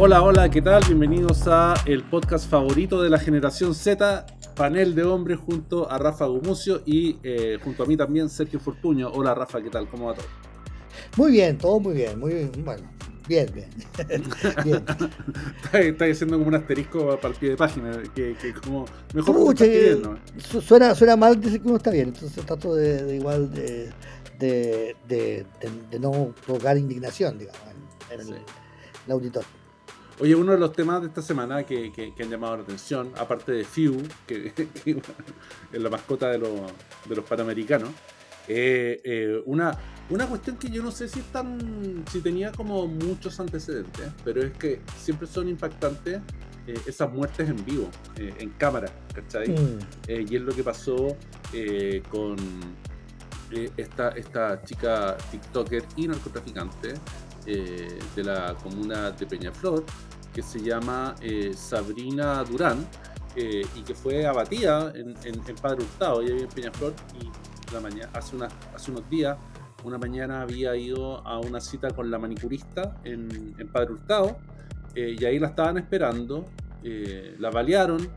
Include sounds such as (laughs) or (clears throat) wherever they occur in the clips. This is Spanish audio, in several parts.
Hola, hola, ¿qué tal? Bienvenidos a el podcast favorito de la generación Z, panel de hombres junto a Rafa Gumucio y eh, junto a mí también Sergio Fortuño. Hola Rafa, ¿qué tal? ¿Cómo va todo? Muy bien, todo muy bien, muy bien, bueno, bien, bien. (laughs) bien. está, haciendo como un asterisco para el pie de página, que, como mejor que suena, suena mal decir que uno está bien, entonces trato de, igual de, de, no provocar indignación, digamos, en, el auditor. Oye, uno de los temas de esta semana que, han llamado la atención, aparte de Few, (laughs) que, es la mascota de, los panamericanos, eh, eh, una, una cuestión que yo no sé si, tan, si tenía como muchos antecedentes, pero es que siempre son impactantes eh, esas muertes en vivo, en cámara, ¿cachai? Mm. y es lo que pasó con esta, esta chica TikToker y narcotraficante de la comuna de Peñaflor, que se llama eh, Sabrina Durán eh, y que fue abatida en, en, Padre Hurtado, ella vive en Peñaflor y la mañana, hace, hace unos días, una mañana había ido a una cita con la manicurista en, en Padre Hurtado eh, y ahí la estaban esperando, la balearon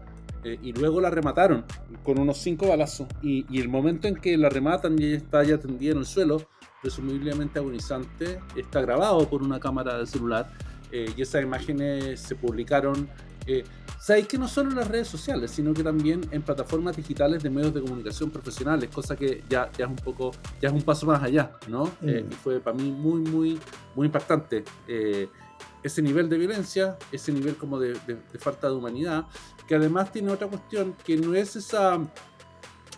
y luego la remataron con unos cinco balazos y, y, el momento en que la rematan y ella está ya tendida en el suelo, presumiblemente agonizante, está grabado por una cámara de celular eh, y esas imágenes se publicaron, eh, sabéis que no solo en las redes sociales, sino que también en plataformas digitales de medios de comunicación profesionales, cosa que ya, ya es un poco, ya es un paso más allá, ¿no? Eh, mm. y fue para mí muy, muy, muy impactante. ese nivel de violencia, ese nivel como de, falta de humanidad, que además tiene otra cuestión, que no es esa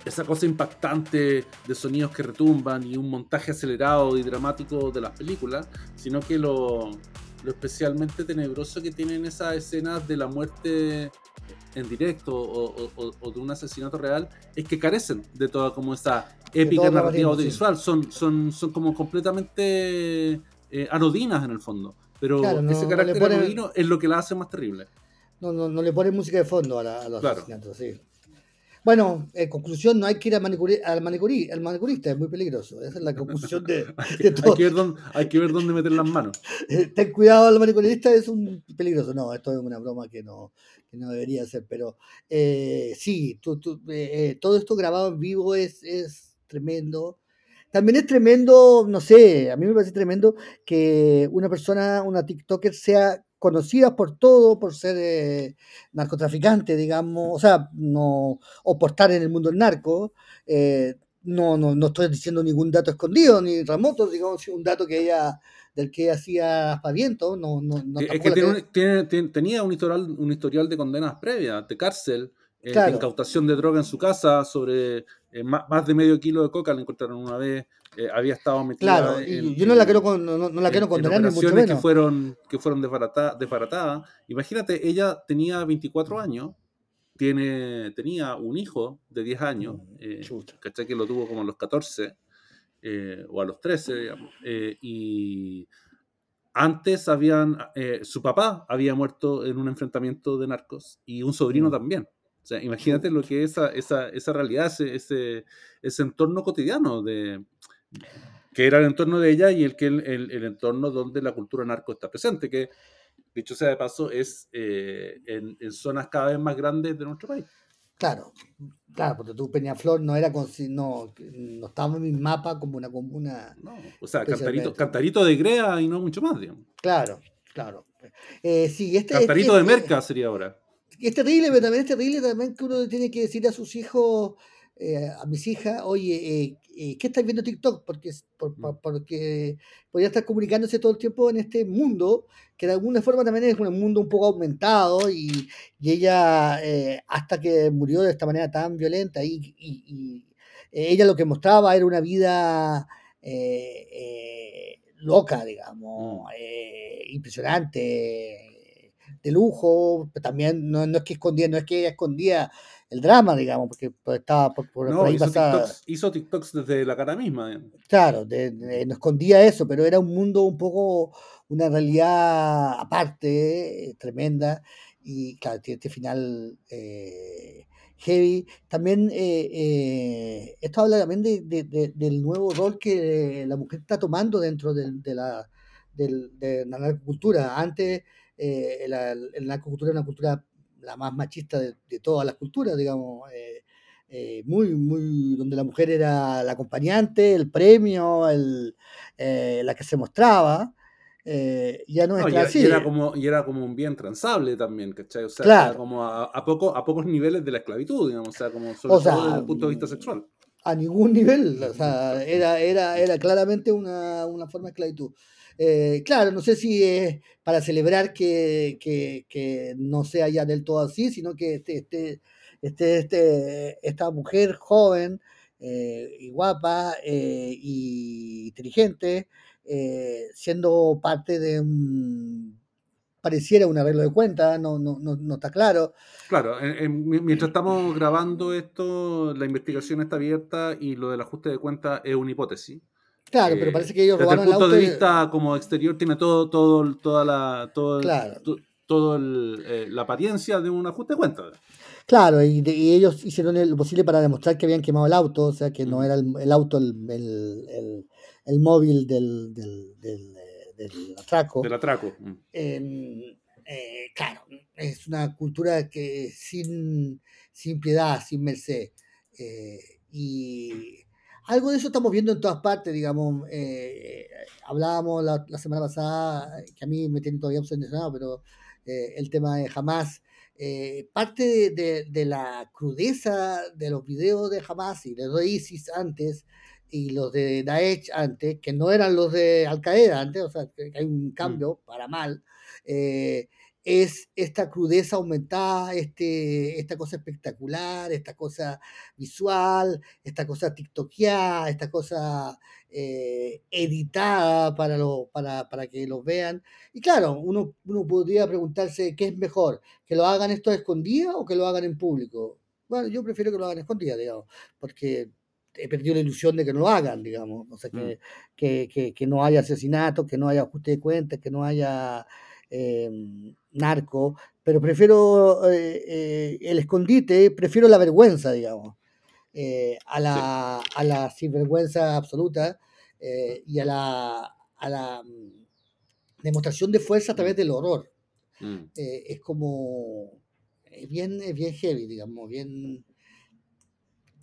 esa cosa impactante de sonidos que retumban y un montaje acelerado y dramático de las películas, sino que lo, lo especialmente tenebroso que tienen esas escenas de la muerte en directo o, de un asesinato real es que carecen de toda como esa épica narrativa audiovisual. Son, son, son como completamente eh, anodinas en el fondo. Pero ese carácter anodino es lo que la hace más terrible. No, no, no le ponen música de fondo a, los asesinatos, sí. Bueno, en conclusión, no hay que ir al, manicuri al, manicurista, es muy peligroso. Esa es la conclusión de, (laughs) todo. Hay que, ver dónde, hay que ver dónde meter las manos. Eh, ten cuidado al manicurista, es un peligroso. No, esto es una broma que no, que no debería ser, pero eh, sí, eh, todo esto grabado en vivo es, es tremendo. También es tremendo, no sé, a mí me parece tremendo que una persona, una TikToker, sea conocidas por todo, por ser eh, narcotraficantes, digamos, o sea, no, o por estar en el mundo del narco. Eh, no, no, no estoy diciendo ningún dato escondido ni remoto, digamos, un dato que ella del que hacía aspaviento, no, no, no es que tenía un historial, un historial de condenas previas, de cárcel, eh, de incautación de droga en su casa, sobre más, de medio kilo de coca, la encontraron una vez, eh, había estado metida claro, y yo no la quiero, no, no la quiero condenar ni mucho menos. que fueron, que fueron desbaratadas. Imagínate, ella tenía 24 años, tiene, tenía un hijo de 10 años, mm, eh, ¿cachai? Que lo tuvo como a los 14 eh, o a los 13, digamos. Eh, y antes habían, su papá había muerto en un enfrentamiento de narcos y un sobrino mm. también. O sea, imagínate lo que es esa, esa, esa realidad, ese, ese, entorno cotidiano de, que era el entorno de ella y el, que el, entorno donde la cultura narco está presente, que dicho sea de paso es eh, en, zonas cada vez más grandes de nuestro país. Claro, claro, porque tú Peñaflor no era con, no, no estaba en mi mapa como una comuna. No, o sea, cantarito, cantarito de Grea y no mucho más, digamos. Claro, claro. Eh, sí, este, cantarito de Merca sería ahora. Es terrible, pero también es terrible también que uno tiene que decir a sus hijos eh, a mis hijas, oye, eh, eh, ¿qué estáis viendo TikTok? Porque, por, mm. porque podría estar comunicándose todo el tiempo en este mundo, que de alguna forma también es un mundo un poco aumentado y, ella, hasta que murió de esta manera tan violenta, y, ella lo que mostraba era una vida loca, digamos, mm. impresionante, de lujo, también no, no, es que escondía, no es que ella escondía el drama, digamos, porque pues, estaba por, por, ahí hizo TikToks, hizo TikToks, desde la cara misma. Claro, no escondía eso, pero era un mundo un poco, una realidad aparte, eh, tremenda, y claro, tiene este final eh, heavy. También, eh, esto habla también de, del nuevo rol que la mujer está tomando dentro de, la, de la cultura. Antes eh, la, la cultura es una cultura la más machista de, todas las culturas, digamos, eh, eh, muy, muy, donde la mujer era la acompañante, el premio, el, la que se mostraba. ya no, es así. Y era, como, y era como un bien transable también, ¿cachai? O sea, como a, poco, a pocos niveles de la esclavitud, digamos, o sea, como sobre todo desde el punto de vista sexual. A ningún nivel, o sea, (laughs) era, era, era claramente una, una forma de esclavitud. Eh, claro, no sé si es para celebrar que, que, no sea ya del todo así, sino que este, este, este, este esta mujer joven eh, y guapa eh, y inteligente, siendo parte de un pareciera un arreglo de cuentas, no, no, no, está claro. Claro, mientras estamos grabando esto, la investigación está abierta y lo del ajuste de cuentas es una hipótesis. Claro, pero parece que ellos robaron el auto. Desde el punto de vista como exterior tiene todo, todo, toda la, todo, todo eh, la apariencia de un ajuste de cuentas. Claro, y, ellos hicieron lo posible para demostrar que habían quemado el auto, o sea, que no era el, auto el, el, el, móvil del, del, del, del, atraco. Del atraco. Mm. Eh, claro, es una cultura que sin, sin piedad, sin merced. Eh, y algo de eso estamos viendo en todas partes, digamos. Eh, hablábamos la, semana pasada, que a mí me tiene todavía obsesionado, pero eh, el tema de Hamas. Eh, parte de, la crudeza de los videos de Hamas y de ISIS antes y los de Daesh antes, que no eran los de Al Qaeda antes, o sea, que hay un mm. cambio para mal es esta crudeza aumentada, este, esta cosa espectacular, esta cosa visual, esta cosa tiktokeada, esta cosa eh, editada para, lo, para, para, que los vean. Y claro, uno, uno podría preguntarse qué es mejor, que lo hagan esto escondido o que lo hagan en público. Bueno, yo prefiero que lo hagan escondido, digamos, porque he perdido la ilusión de que no lo hagan, digamos, o sea, que, mm. que, que, que no haya asesinatos, que no haya ajuste de cuentas, que no haya Em, narco, pero prefiero eh, eh, el escondite, prefiero la vergüenza, digamos, eh, a, la, a la sinvergüenza absoluta y a la, a la mm, demostración de fuerza a través del horror. Mm. es como, es bien, es bien heavy, digamos, bien,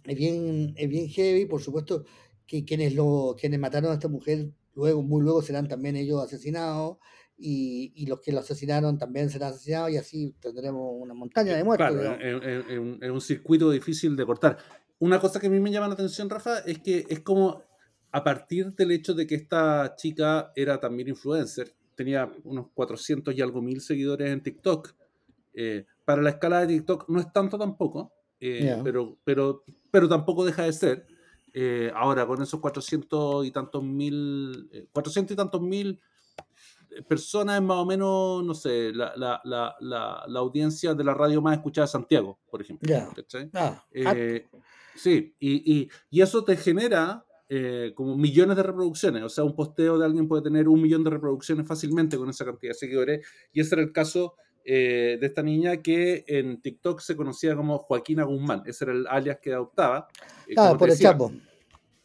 es bien, es bien heavy, por supuesto que quienes, lo, quienes mataron a esta mujer luego, muy luego serán también ellos asesinados y, los que lo asesinaron también serán asesinados y así tendremos una montaña de muertos. Claro, es, un circuito difícil de cortar. Una cosa que a mí me llama la atención, Rafa, es que es como a partir del hecho de que esta chica era también influencer, tenía unos 400 y algo mil seguidores en TikTok. Eh, para la escala de TikTok no es tanto tampoco, eh, pero, pero, pero tampoco deja de ser. Eh, ahora, con esos 400 y tantos mil, 400 y tantos mil personas es más o menos, no sé, la, la, la, la, audiencia de la radio más escuchada de Santiago, por ejemplo. Ah, eh, sí, y, y, y, eso te genera eh, como millones de reproducciones. O sea, un posteo de alguien puede tener un millón de reproducciones fácilmente con esa cantidad de seguidores. Y ese era el caso eh, de esta niña que en TikTok se conocía como Joaquina Guzmán. Ese era el alias que adoptaba. ah, por el Chapo.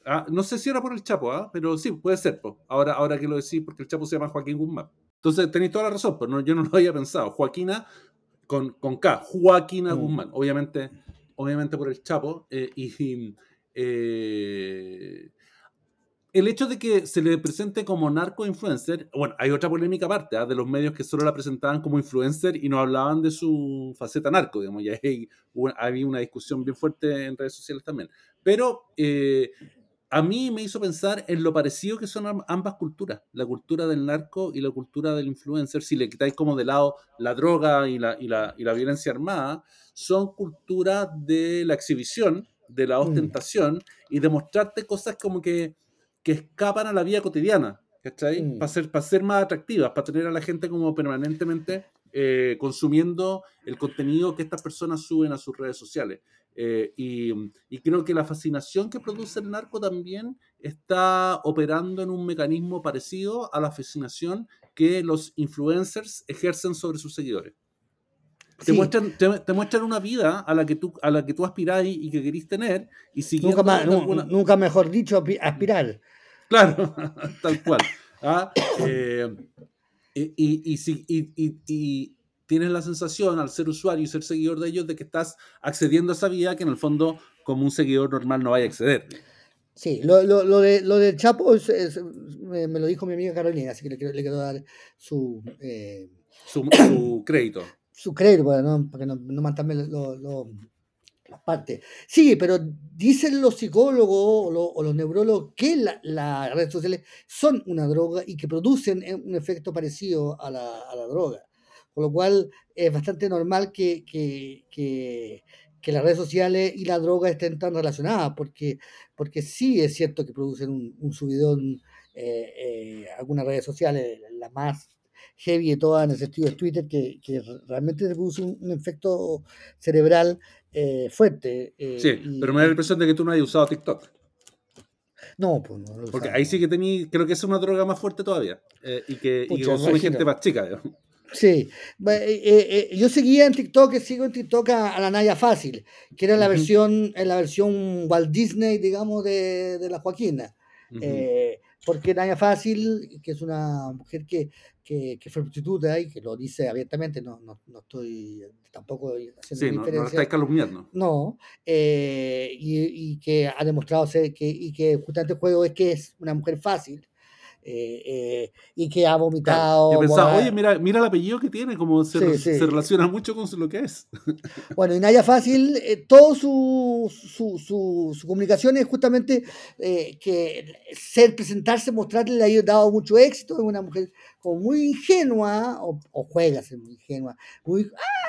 Ah, no sé si era por el Chapo, ¿ah? pero sí, puede ser. Ahora, ahora que lo decís, porque el Chapo se llama Joaquín Guzmán. Entonces tenéis toda la razón, pero yo no lo había pensado. Joaquina con, con K, Joaquina mm. Guzmán. Obviamente, obviamente por el Chapo. Eh, y eh, el hecho de que se le presente como narco influencer, bueno, hay otra polémica aparte ¿ah? de los medios que solo la presentaban como influencer y no hablaban de su faceta narco, digamos, y ahí había una discusión bien fuerte en redes sociales también. Pero eh, a mí me hizo pensar en lo parecido que son ambas culturas, la cultura del narco y la cultura del influencer, si le quitáis como de lado la droga y la, y la, y la violencia armada, son culturas de la exhibición, de la mm. ostentación y de mostrarte cosas como que, que escapan a la vida cotidiana, ¿cachai? Mm. Para ser, para ser más atractivas, para tener a la gente como permanentemente eh, consumiendo el contenido que estas personas suben a sus redes sociales. Eh, y, creo que la fascinación que produce el narco también está operando en un mecanismo parecido a la fascinación que los influencers ejercen sobre sus seguidores. Te, muestran, te, muestran una vida a la que tú, a la que tú aspirás y, que querís tener. Y nunca, nunca mejor dicho, aspirar. Claro, (laughs) tal cual. ¿ah? Eh, Y, y, y, si- y- y- tienes la sensación, al ser usuario y ser seguidor de ellos, de que estás accediendo a esa vía que en el fondo, como un seguidor normal, no vaya a acceder. Sí, lo, lo, lo de, lo del Chapo es- es- me, me lo dijo mi amiga Carolina, así que le quiero, le quiero dar su, eh, Su, su (coughs) crédito. su crédito para no, para que no, no matarme lo- partes. Sí, pero dicen los psicólogos o, lo- o los neurólogos que la- las redes sociales son una droga y que producen eh, un efecto parecido a la, a la droga. Con lo cual es bastante normal que, que, que- que las redes sociales y la droga estén tan relacionadas, porque, porque sí es cierto que producen un, subidón eh, eh, algunas redes sociales, la más heavy de todas en el sentido de Twitter, que, que realmente produce un efecto cerebral eh, fuerte. eh, Sí, y- pero me da la impresión de que tú no hayas usado TikTok. No, pues no. lo Porque ahí sí que tení, creo que es una droga más fuerte todavía. eh, y que, y que Pucha, consume imagino. gente más chica. digamos. Sí, yo seguía en TikTok, sigo en TikTok a, a la Naya Fácil, que era la Ujú. versión, en la versión Walt Disney, digamos, de, de la Joaquina. Porque Naya Fácil, que es una mujer que, que, que fue prostituta y que lo dice abiertamente, no, no, no estoy tampoco haciendo Sí, no, no estáis calumniando. No, eh, y, y que ha demostrado ser que, y que justamente el juego es que es una mujer fácil eh, eh, y que ha Claro. vomitado. Yo pensaba, borra- oye, mira, mira el apellido que tiene, como se, Sí, re- sí. se relaciona mucho con lo que es. (laughs) Bueno, y Naya Fácil, eh, todo su, su, su, su comunicación es justamente eh, que ser, presentarse, mostrarle le ha dado mucho éxito. Es una mujer como muy ingenua, o, o juega a ser muy ingenua, muy. ¡Ah!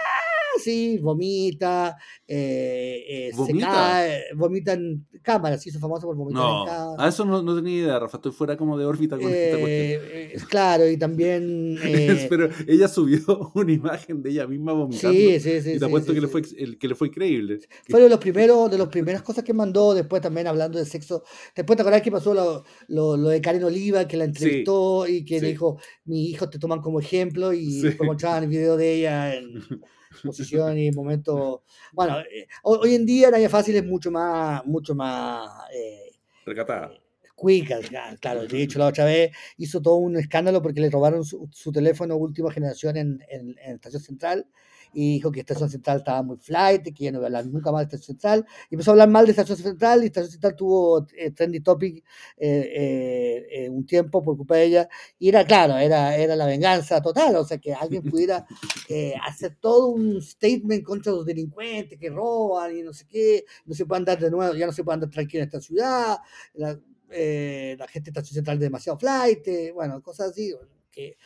Sí, vomita, eh, eh, se ¿Vomita? cae, vomita en cámara, se hizo famosa por vomitar No, en cámara. a eso no, no tenía idea, Rafa. Estoy fuera como de órbita con esta cuestión. Eh, eh, claro, y también. (laughs) eh, Pero ella subió (laughs) una imagen de ella misma vomitando. sí, sí, sí. y te apuesto sí, que, le fue, el, que le fue increíble. Fue de los primeros, de las primeras cosas que mandó, después también hablando de sexo. Después te acordás que pasó lo, lo, lo de Karen Oliva, que la entrevistó y que le dijo, mis hijos te toman como ejemplo, y después mostraban el video de ella en (laughs) (laughs) posición y momento. Bueno, eh, ho- hoy en día Naya Fácil es mucho más, mucho más eh, Recatada. cuica, ya, claro. De hecho, la otra vez hizo todo un escándalo porque le robaron su, su teléfono última generación en, en, en Estación Central y dijo que Estación Central estaba muy flight, y que ya no iba a hablar nunca más de Estación Central. Y empezó a hablar mal de Estación Central y Estación Central tuvo eh, trendy topic eh, eh, eh, un tiempo por culpa de ella. Y era claro, era, era la venganza total, o sea, que alguien pudiera (laughs) eh, hacer todo un statement contra los delincuentes que roban y no sé qué, no se puede andar de nuevo, ya no se puede andar tranquilo en esta ciudad, la, eh, la gente de Estación Central demasiado flight, eh, bueno, cosas así, que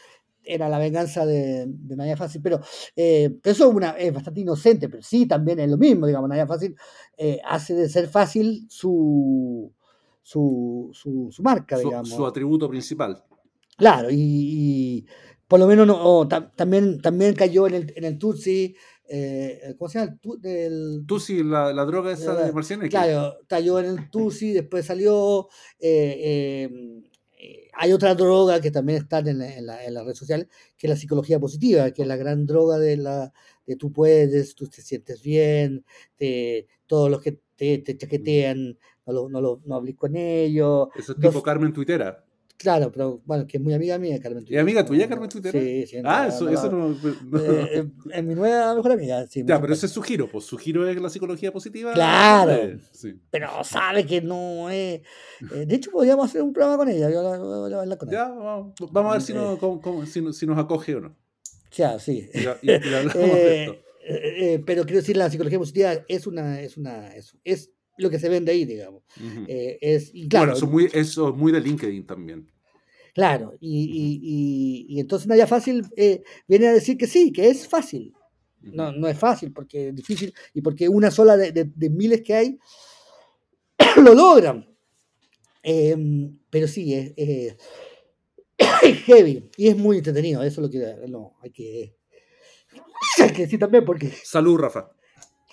era la venganza de, de Fácil, pero, eh, pero eso es, una, es bastante inocente, pero sí también es lo mismo, digamos, Naya Fácil eh, hace de ser fácil su, su, su, su marca, Su, digamos. su atributo principal. Claro, y, y por lo menos no, o tam- también, también cayó en el, en el Tutsi, eh, ¿cómo se llama? El, el- sí, la, la droga esa de Marcianeque. claro, cayó en el Tutsi, después salió. eh, hay otra droga que también está en, la- en, la- en las redes sociales, que es la psicología positiva, que es la gran droga de la de tú puedes, tú te sientes bien, te, todos los que te, te chaquetean, no, lo, no, lo, no hables con ellos. Eso es tipo Carmen Tuitera. Claro, pero bueno, que es muy amiga mía, Carmen. ¿Es amiga tuya, Carmen no, Tuitera? Sí, sí. Ah, eso, no, eso no. no. no. Eh, es mi nueva mejor amiga, sí. ya, pero ese es su giro, pues su giro es la psicología positiva. Claro. Eh, sí. pero sabe que no es. eh, de hecho, podríamos hacer un programa con ella. Yo la- voy a hablar con ella. Ya, vamos, vamos a ver si, no, cómo- cómo- si, nos- si nos acoge o no. Ya, sí. Y, la- y- y hablamos de (laughs) esto. pero quiero decir, la psicología positiva es una, es una, es, es lo que se vende ahí, digamos. Ujú. Eh, es, y claro, bueno, eso es, muy, eso es muy de LinkedIn también. claro, y, y, y, y entonces Naya Fácil eh, viene a decir que sí, que es fácil. No, no es fácil, porque es difícil, y porque una sola de, de- de miles que hay (clears throat) lo logran. Em, pero sí, es, es- es (clears throat) heavy y es muy entretenido. Eso es lo que no, hay que, (laughs) hay que decir también, porque Salud, Rafa.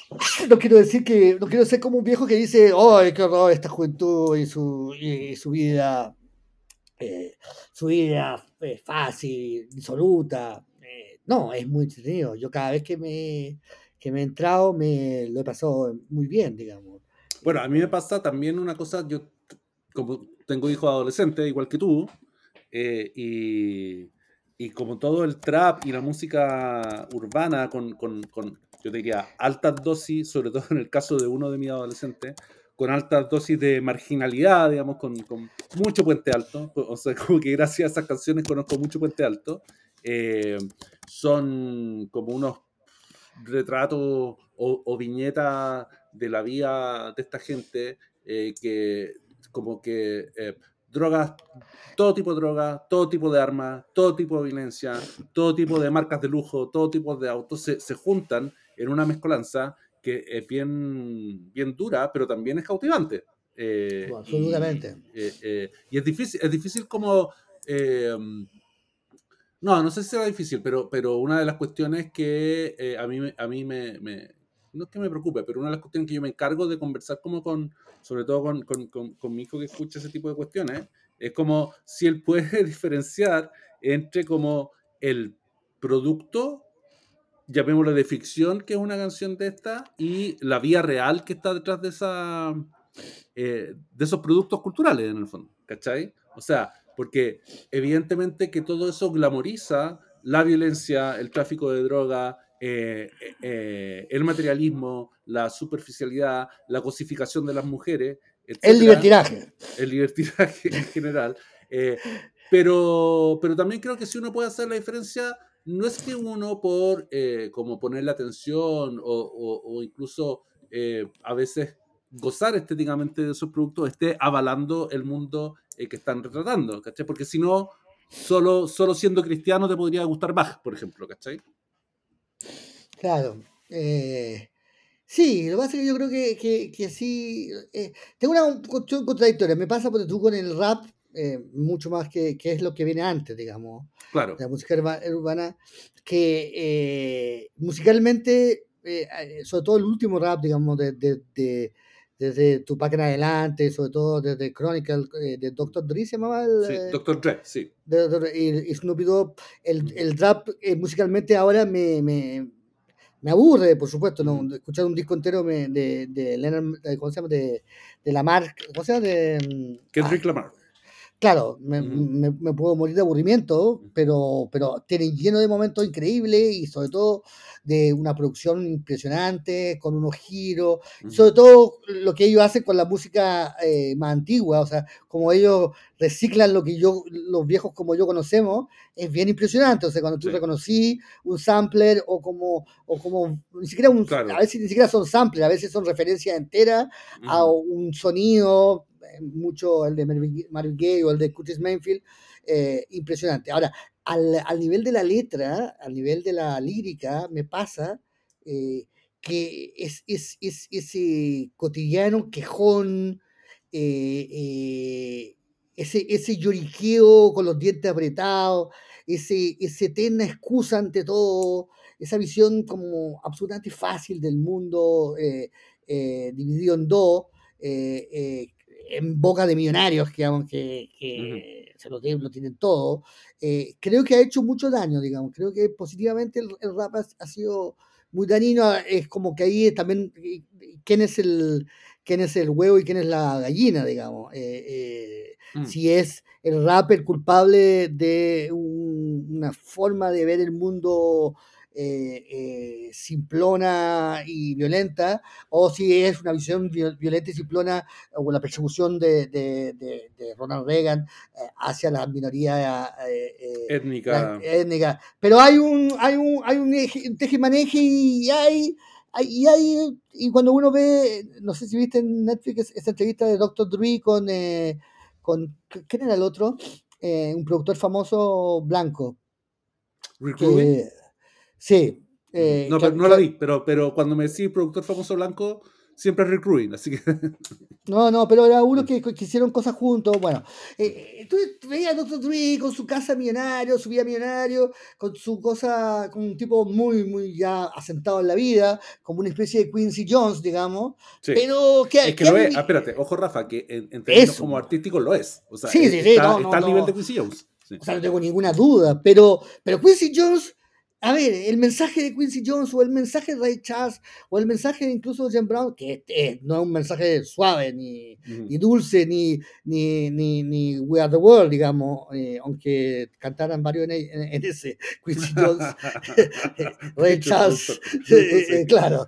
(laughs) no quiero decir que no quiero ser como un viejo que dice, ¡ay, qué horror esta juventud y su, y su vida! eh, su vida eh, fácil, disoluta. Eh, no, es muy entretenido. Yo cada vez que me, que me he entrado me lo he pasado muy bien, digamos. Bueno, a mí me pasa también una cosa, yo como tengo hijos adolescentes, igual que tú, eh, y, y como todo el trap y la música urbana con, con, con, yo diría, altas dosis, sobre todo en el caso de uno de mis adolescentes, con altas dosis de marginalidad, digamos, con, mucho puente alto, o sea, (laughs) como que gracias a esas canciones conozco mucho puente alto, eh, son como unos retratos o, viñetas de la vida de esta gente eh, que como que eh, drogas, todo tipo de drogas, todo tipo de armas, todo tipo de violencia, todo tipo de marcas de lujo, todo tipo de autos se juntan en una mezcolanza que es bien, bien dura, pero también es cautivante. Eh, absolutamente. Y, eh, eh, y, es difícil, es difícil como... no, no sé si será difícil, pero, pero una de las cuestiones que a mí, a mí me, me, no es que me preocupe, pero una de las cuestiones que yo me encargo de conversar como con, sobre todo con, con, con, con mi hijo que escucha ese tipo de cuestiones, es como si él puede (laughs) diferenciar entre como el producto, llamémoslo de ficción, que es una canción de esta, y la vía real que está detrás de esa eh, de esos productos culturales en el fondo, ¿cachai? O sea, porque evidentemente que todo eso glamoriza la violencia, el tráfico de droga, eh, eh, el materialismo, la superficialidad, la cosificación de las mujeres. Etcétera, el libertinaje. El libertinaje en general. Eh, pero, pero también creo que si uno puede hacer la diferencia, no es que uno por eh, como poner la atención o, incluso eh, a veces gozar estéticamente de esos productos esté avalando el mundo que están retratando, ¿cachai? Porque si no, solo, solo siendo cristiano te podría gustar Bach, por ejemplo, ¿cachai? Claro. Eh, sí, lo que pasa es que yo creo que, que, que sí. Eh, tengo una cuestión contradictoria. Me pasa porque tú con el rap, eh, mucho más que, que, es lo que viene antes, digamos. Claro. La música urbana, que eh, musicalmente, sobre todo el último rap, digamos, de, de, de desde Tupac en adelante, sobre todo desde Chronicle, eh, de Dr. Dre se llamaba el... Sí, Dr. Dre, sí. De, de, y, y Snoop Dogg, el, el rap eh, musicalmente ahora me, me, me, aburre, por supuesto, ¿no? escuchar un disco entero me, de, de Leonard, ¿cómo se llama? De, de Lamar, ¿cómo se llama? De, Kendrick ah, Lamar. Claro, me, uh -huh. me, me, puedo morir de aburrimiento, pero, pero tiene lleno de momentos increíbles y sobre todo de una producción impresionante, con unos giros, uh -huh. sobre todo lo que ellos hacen con la música eh, más antigua, o sea, como ellos reciclan lo que yo, los viejos como yo conocemos, es bien impresionante, o sea, cuando tú sí. reconocí un sampler o como, o como, ni siquiera un, claro. a veces ni siquiera son samplers, a veces son referencias enteras uh -huh. a un sonido, mucho el de Marvin Gaye o el de Curtis Mayfield, eh, impresionante. Ahora, al, al, nivel de la letra, al nivel de la lírica, me pasa eh, que es, es, es, ese cotidiano quejón, eh, ese, ese lloriqueo con los dientes apretados, ese, ese eterna excusa ante todo, esa visión como absolutamente fácil del mundo dividido en dos, en boca de millonarios, digamos, que, que uh -huh. se lo, lo, tienen todo, eh, creo que ha hecho mucho daño, digamos. Creo que positivamente el, el rap ha, ha, sido muy dañino. Es como que ahí también, ¿quién es el, quién es el huevo y quién es la gallina, digamos? Eh, eh, mm. Si es el rap el culpable de un, una forma de ver el mundo eh, eh, simplona y violenta, o si es una visión violenta y simplona o la persecución de, de, de, de Ronald Reagan eh, hacia la minoría étnica. Pero hay un, hay un, hay un, eje, un y hay, hay, y hay, y cuando uno ve, no sé si viste en Netflix esa entrevista de Dr. Dre con, con ¿quién era el otro? un productor famoso blanco. Rick que, Sí. Eh, no, que, no la vi, pero, pero cuando me decís productor famoso blanco, siempre es Rick Rubin, así que... (laughs) No, no, pero era uno que, que hicieron cosas juntos, bueno. Eh, tú veías a Dr. Dre con su casa millonario, su vida millonario, con su cosa, con un tipo muy, muy ya asentado en la vida, como una especie de Quincy Jones, digamos. Sí. Pero que... Es que lo es, ah, espérate, ojo Rafa, que en, en términos Eso. como artístico lo es. O sea, sí, sí, sí, está, no, no, está al no. nivel de Quincy Jones. O sea, no tengo ninguna duda, pero, pero Quincy Jones a ver, el mensaje de Quincy Jones o el mensaje de Ray Charles o el mensaje incluso de Jim Brown, que no es un mensaje suave, ni, ni dulce, ni, ni, ni, ni, We Are the World, digamos, eh, aunque cantaran varios en, en, ese, (laughs) Quincy Jones, (laughs) (laughs) Ray Charles, eh, claro.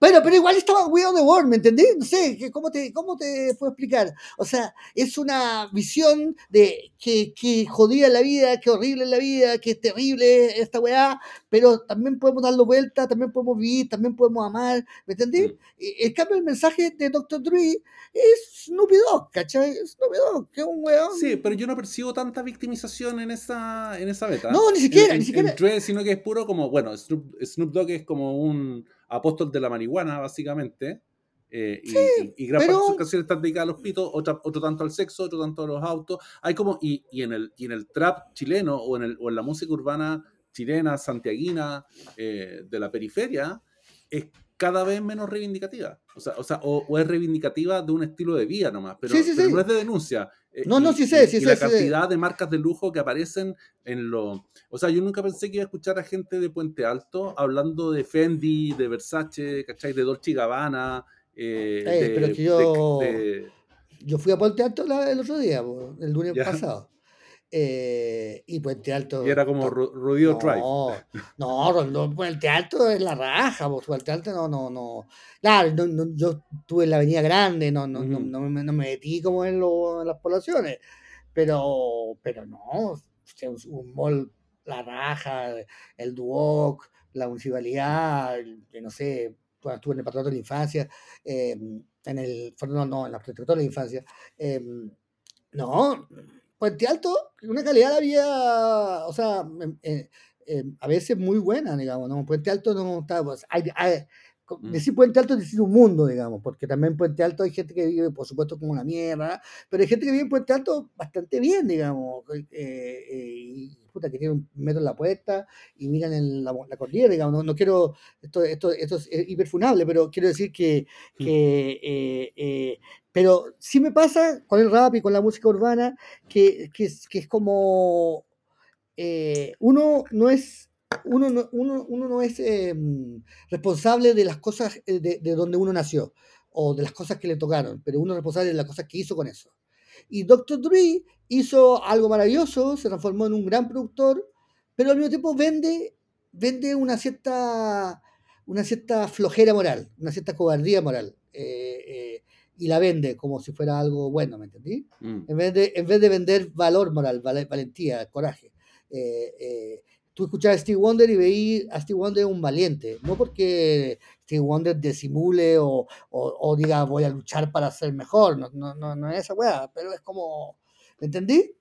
Bueno, pero igual estaba Are the World, ¿me entendés? No sé, ¿cómo te, cómo te puedo explicar? O sea, es una visión de que, que jodida la vida, que horrible la vida, que es terrible esta weá, pero también podemos darlo vuelta, también podemos vivir, también podemos amar, ¿me entendés? Mm. En cambio, el mensaje de Dr. Dre es Snoopy Dogg, ¿cachai? Snoopy Dogg, que es un weón. Sí, pero yo no percibo tanta victimización en esa, en esa beta. No, ni siquiera, ni siquiera. Dre, sino que es puro como, bueno, Snoop, Snoop Dogg es como un apóstol de la marihuana, básicamente. Eh, y, gran parte de sus canciones están dedicadas a los pitos, otra, otro tanto al sexo, otro tanto a los autos. Hay como, y, y, en, el, y en el trap chileno o en, el, o en la música urbana chilena, santiaguina, eh, de la periferia, es cada vez menos reivindicativa. O sea, o, sea o, es reivindicativa de un estilo de vida nomás, pero, no es de denuncia. Eh, no, no, sí sé, sí y sé. la cantidad de marcas de lujo que aparecen en lo... O sea, yo nunca pensé que iba a escuchar a gente de Puente Alto hablando de Fendi, de Versace, ¿cachai? De Dolce Gabbana. Eh, eh pero que yo... Yo fui a Puente Alto el otro día, el lunes pasado. Eh, y Puente Alto. Y era como Rodeo Drive. No, no, Puente Alto es la raja, Puente Alto no, no, no. Claro, yo estuve en la Avenida Grande, no, no, no, no, me, metí como en, las poblaciones, pero, pero no, un, mall, la raja, el Duoc, la municipalidad, no sé, estuve en el patronato de la infancia, em, en el, no, no, en la de la infancia, em, no, Puente Alto, una calidad de vida, o sea, eh, em, a veces muy buena, digamos, ¿no? Puente Alto no está, pues, hay, mm. decir Puente Alto es decir un mundo, digamos, porque también en Puente Alto hay gente que vive, por supuesto, como una mierda, pero hay gente que vive en Puente Alto bastante bien, digamos, eh, eh, y puta, que tiene un metro en la puerta y miran en la, la cordillera, digamos, no, quiero, esto, esto, esto es hiperfunable, pero quiero decir que, mm. que pero sí me pasa con el rap y con la música urbana que, que, es, que es, como eh, uno no es uno no, uno, uno no es em, responsable de las cosas eh, de, de, donde uno nació o de las cosas que le tocaron, pero uno es responsable de las cosas que hizo con eso. Y Dr. Dre hizo algo maravilloso, se transformó en un gran productor, pero al mismo tiempo vende, vende una cierta una cierta flojera moral, una cierta cobardía moral. Eh, y la vende como si fuera algo bueno, ¿me entendí? Mm. En, vez de, en vez de vender valor moral, valentía, coraje. Eh, eh, tú escuchas a Steve Wonder y veí a Steve Wonder un valiente, no porque Steve Wonder disimule o, o, diga voy a luchar para ser mejor, no, no, no, no es esa weá, pero es como, ¿me entendí?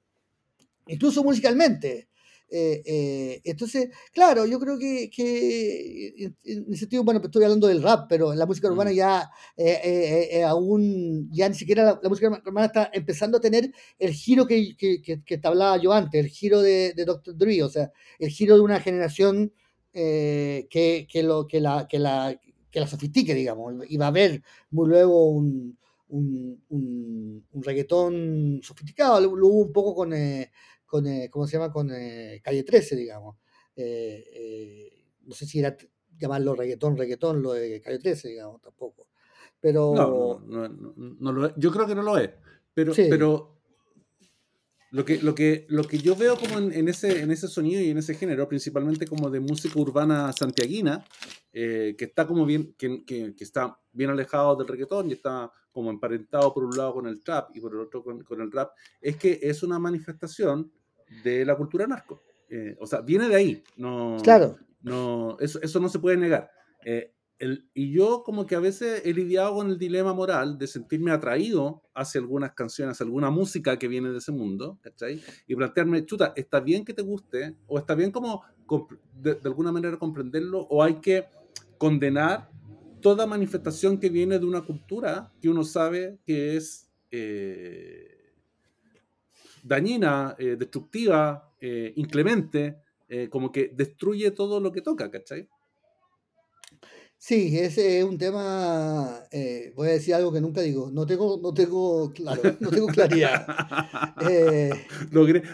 Incluso musicalmente. Eh, eh, entonces, claro, yo creo que, que, en ese sentido, bueno, estoy hablando del rap, pero la música urbana mm. ya eh, aún, ya ni siquiera la, música urbana está empezando a tener el giro que, que, que, te hablaba yo antes, el giro de, de Dr. Dre, o sea, el giro de una generación que, lo, que, la, que, la, que la sofistique, digamos, y va a haber muy luego un, un, un, reggaetón sofisticado, lo, hubo un poco con con, eh, ¿cómo se llama? Con eh, Calle 13, digamos. Eh, no sé si era llamarlo reggaetón, reggaetón, lo de Calle 13, digamos, tampoco. Pero... No, no, no, lo yo creo que no lo es. Pero, pero lo que, lo, que, lo que yo veo como en, ese, en ese sonido y en ese género, principalmente como de música urbana santiaguina, que está como bien, que, que, está bien alejado del reggaetón y está como emparentado por un lado con el trap y por el otro con, con el rap, es que es una manifestación de la cultura narco. Eh, o sea, viene de ahí. No, claro. No, eso, eso no se puede negar. Eh, el, y yo como que a veces he lidiado con el dilema moral de sentirme atraído hacia algunas canciones, hacia alguna música que viene de ese mundo, ¿cachai? Y plantearme, chuta, ¿está bien que te guste? ¿O está bien como de, alguna manera comprenderlo? ¿O hay que condenar toda manifestación que viene de una cultura que uno sabe que es... Eh, dañina, eh, destructiva, eh, inclemente, eh, como que destruye todo lo que toca, ¿cachai? Sí, ese es un tema, eh, voy a decir algo que nunca digo, no tengo, no tengo claro, (laughs) no tengo claridad. (laughs) Eh,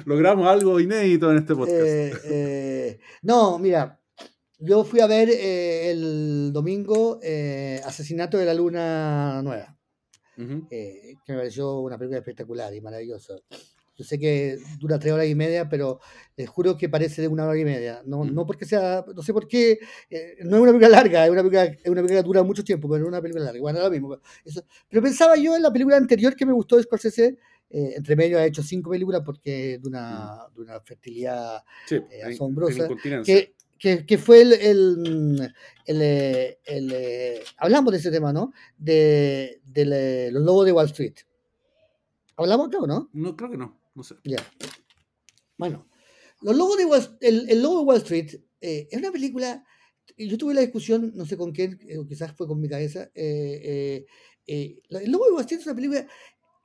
logramos algo inédito en este podcast. Eh, no, mira, yo fui a ver el domingo Asesinato de la Luna Nueva, que me pareció una película espectacular y maravillosa. Yo sé que dura tres horas y media, pero les juro que parece de una hora y media. No, no porque sea, no sé por qué, eh, no es una película larga, es una película, es una película que dura mucho tiempo, pero es una película larga. Bueno, lo mismo. Eso. Pero pensaba yo en la película anterior que me gustó de Scorsese, eh, entre medio ha hecho cinco películas porque de una, de una fertilidad eh, asombrosa. Que, que, que, fue el, el, el, el hablamos de ese tema, ¿no? De, de los lobos de Wall Street. ¿Hablamos acá o no? No, creo que no. No sé. Ya. Bueno, los lobos de Wall, el, el lobo de Wall Street eh, es una película. Yo tuve la discusión, no sé con quién, eh, quizás fue con mi cabeza. Eh, el lobo de Wall Street es una película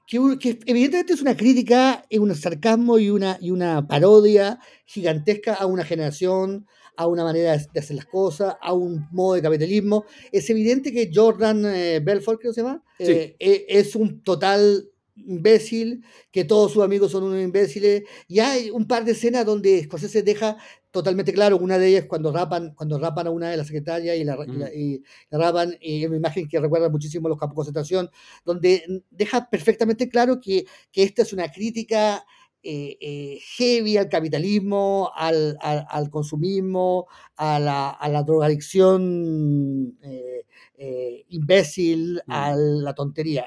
que, que, evidentemente es una crítica, es un sarcasmo y una, y una parodia gigantesca a una generación, a una manera de hacer las cosas, a un modo de capitalismo. Es evidente que Jordan Belfort, creo que se llama, es un total imbécil, que todos sus amigos son unos imbéciles, y hay un par de escenas donde Scorsese deja totalmente claro, una de ellas cuando rapan, cuando rapan a una de las secretarias y la, y la, rapan, y es una imagen que recuerda muchísimo los campos de concentración, donde deja perfectamente claro que, que esta es una crítica eh, eh, heavy al capitalismo, al, al, consumismo, a la, a la drogadicción eh, imbécil, a la tontería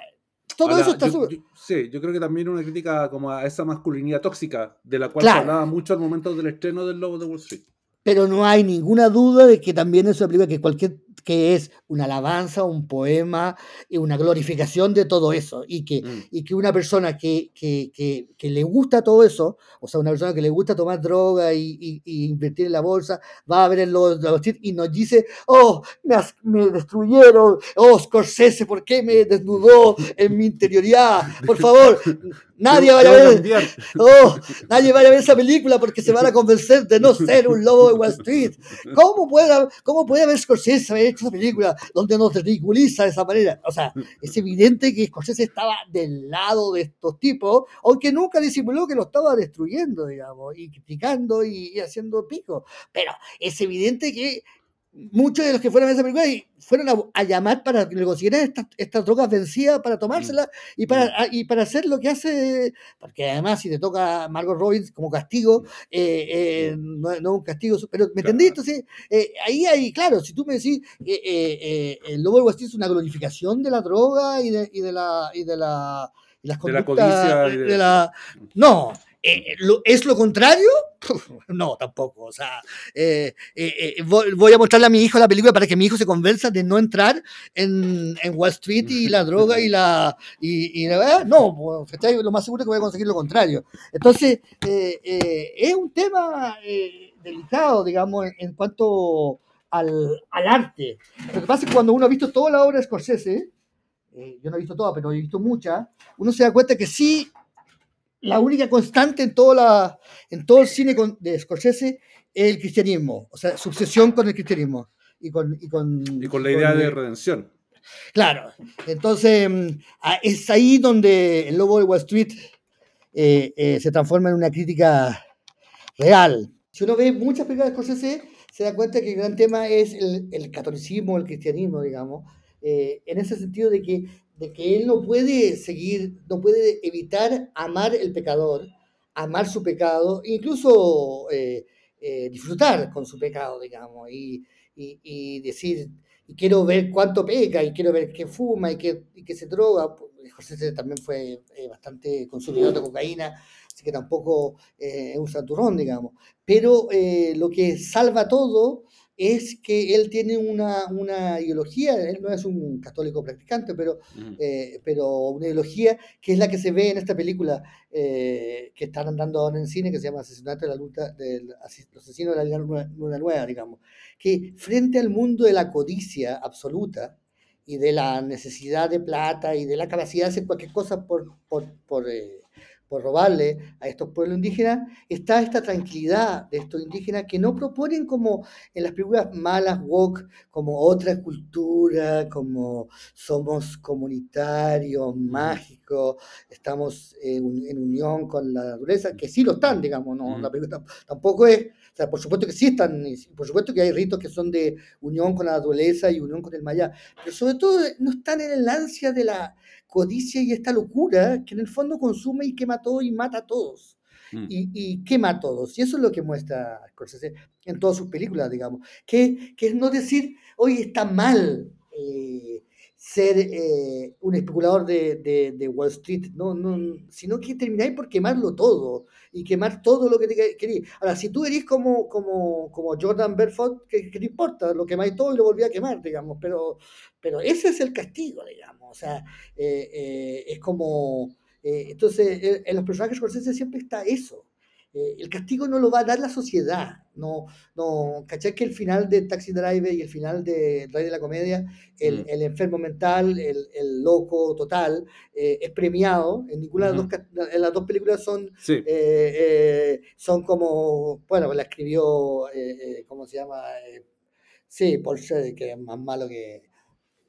todo eso está yo, Sí, yo creo que también una crítica como a esa masculinidad tóxica, de la cual se hablaba mucho al momento del estreno del Lobo de Wall Street. Pero no hay ninguna duda de que también eso aplica que cualquier que es una alabanza, un poema, y una glorificación de todo eso. Y que, mm. y que una persona que, que, que, le gusta todo eso, o sea, una persona que le gusta tomar droga y, y, invertir en la bolsa, va a ver en los, los y nos dice, oh, me, me, destruyeron, oh, Scorsese, ¿por qué me desnudó en mi interioridad? (laughs) Por favor, nadie vaya a ver, (laughs) oh, nadie vaya a ver esa película porque se van a convencer de no ser un lobo de Wall Street. ¿Cómo puede, cómo puede haber Scorsese hecho esa película donde nos ridiculiza de esa manera. O sea, es evidente que Scorsese estaba del lado de estos tipos, aunque nunca disimuló que lo estaba destruyendo, digamos, y criticando y, y haciendo pico. Pero es evidente que muchos de los que fueron a esa película fueron a, llamar para que le consiguieran estas, estas drogas vencidas para tomárselas y para, mm. y para hacer lo que hace, porque además si te toca Margot Robbins como castigo, eh, eh, no, es un castigo, pero ¿me entendí? Entonces, eh, ahí hay, claro, si tú me decís, el Lobo de es una glorificación de la droga y de, y de la... Y de la y las de la codicia. de la, no, eh, ¿Es lo contrario? (laughs) No, tampoco. O sea, eh, eh, voy, a mostrarle a mi hijo la película para que mi hijo se convenza de no entrar en, Wall Street y la droga y la. Y, verdad, no, pues, lo más seguro es que voy a conseguir lo contrario. Entonces, es un tema delicado, digamos, en, cuanto al, al, arte. Lo que pasa es que cuando uno ha visto toda la obra de Scorsese, yo no he visto toda, pero he visto mucha, uno se da cuenta que sí la única constante en, toda la, en todo el cine de Scorsese es el cristianismo, o sea, su obsesión con el cristianismo y con, y con, y con la idea de redención. Claro, entonces mm, es ahí donde el lobo de Wall Street eh, eh, se transforma en una crítica real. Si uno ve muchas películas de Scorsese, se da cuenta que el gran tema es el, el catolicismo, el cristianismo, digamos, eh, en ese sentido de que de que él no puede seguir, no puede evitar amar el pecador, amar su pecado, incluso eh, eh, disfrutar con su pecado, digamos, y, y, decir, y quiero ver cuánto peca, y quiero ver qué fuma, y qué, y se droga. José también fue eh, bastante consumidor de cocaína, así que tampoco es un santurrón, digamos. Pero lo que salva todo es que él tiene una, una, ideología, él no es un católico practicante, pero, eh, pero una ideología que es la que se ve en esta película eh, que están andando ahora en cine, que se llama Asesinato de la Luta, del asesino de la Luna Nueva, digamos, que frente al mundo de la codicia absoluta y de la necesidad de plata y de la capacidad de hacer cualquier cosa por, por, por, eh, por robarle a estos pueblos indígenas, está esta tranquilidad de estos indígenas que no proponen como en las películas malas, woke, como otra cultura, como somos comunitarios, mágicos, estamos en, unión con la naturaleza, que sí lo están, digamos, no, la película tampoco es, o sea, por supuesto que sí están, por supuesto que hay ritos que son de unión con la naturaleza y unión con el maya, pero sobre todo no están en el ansia de la codicia y esta locura que en el fondo consume y quema todo y mata a todos. Mm. Y, quema a todos. Y eso es lo que muestra Scorsese en todas sus películas, digamos. Que, que es no decir, oye, está mal eh, ser eh, un especulador de, de, Wall Street, no, no, sino que termináis por quemarlo todo y quemar todo lo que te queréis. Ahora, si tú eres como, como, como Jordan Belfort, ¿qué, te importa? Lo quemáis todo y lo volví a quemar, digamos. Pero, pero ese es el castigo, digamos. O sea, eh, eh, es como... Eh, entonces, en los personajes Scorsese siempre está eso. El castigo no lo va a dar la sociedad. No, no, ¿cachai? Que el final de Taxi Driver y el final de Rey de la Comedia, el, el enfermo mental, el, el loco total, es premiado. En ninguna de las dos, en las dos películas son, son como, bueno, la escribió, ¿cómo se llama? sí, Porsche, que es más malo que,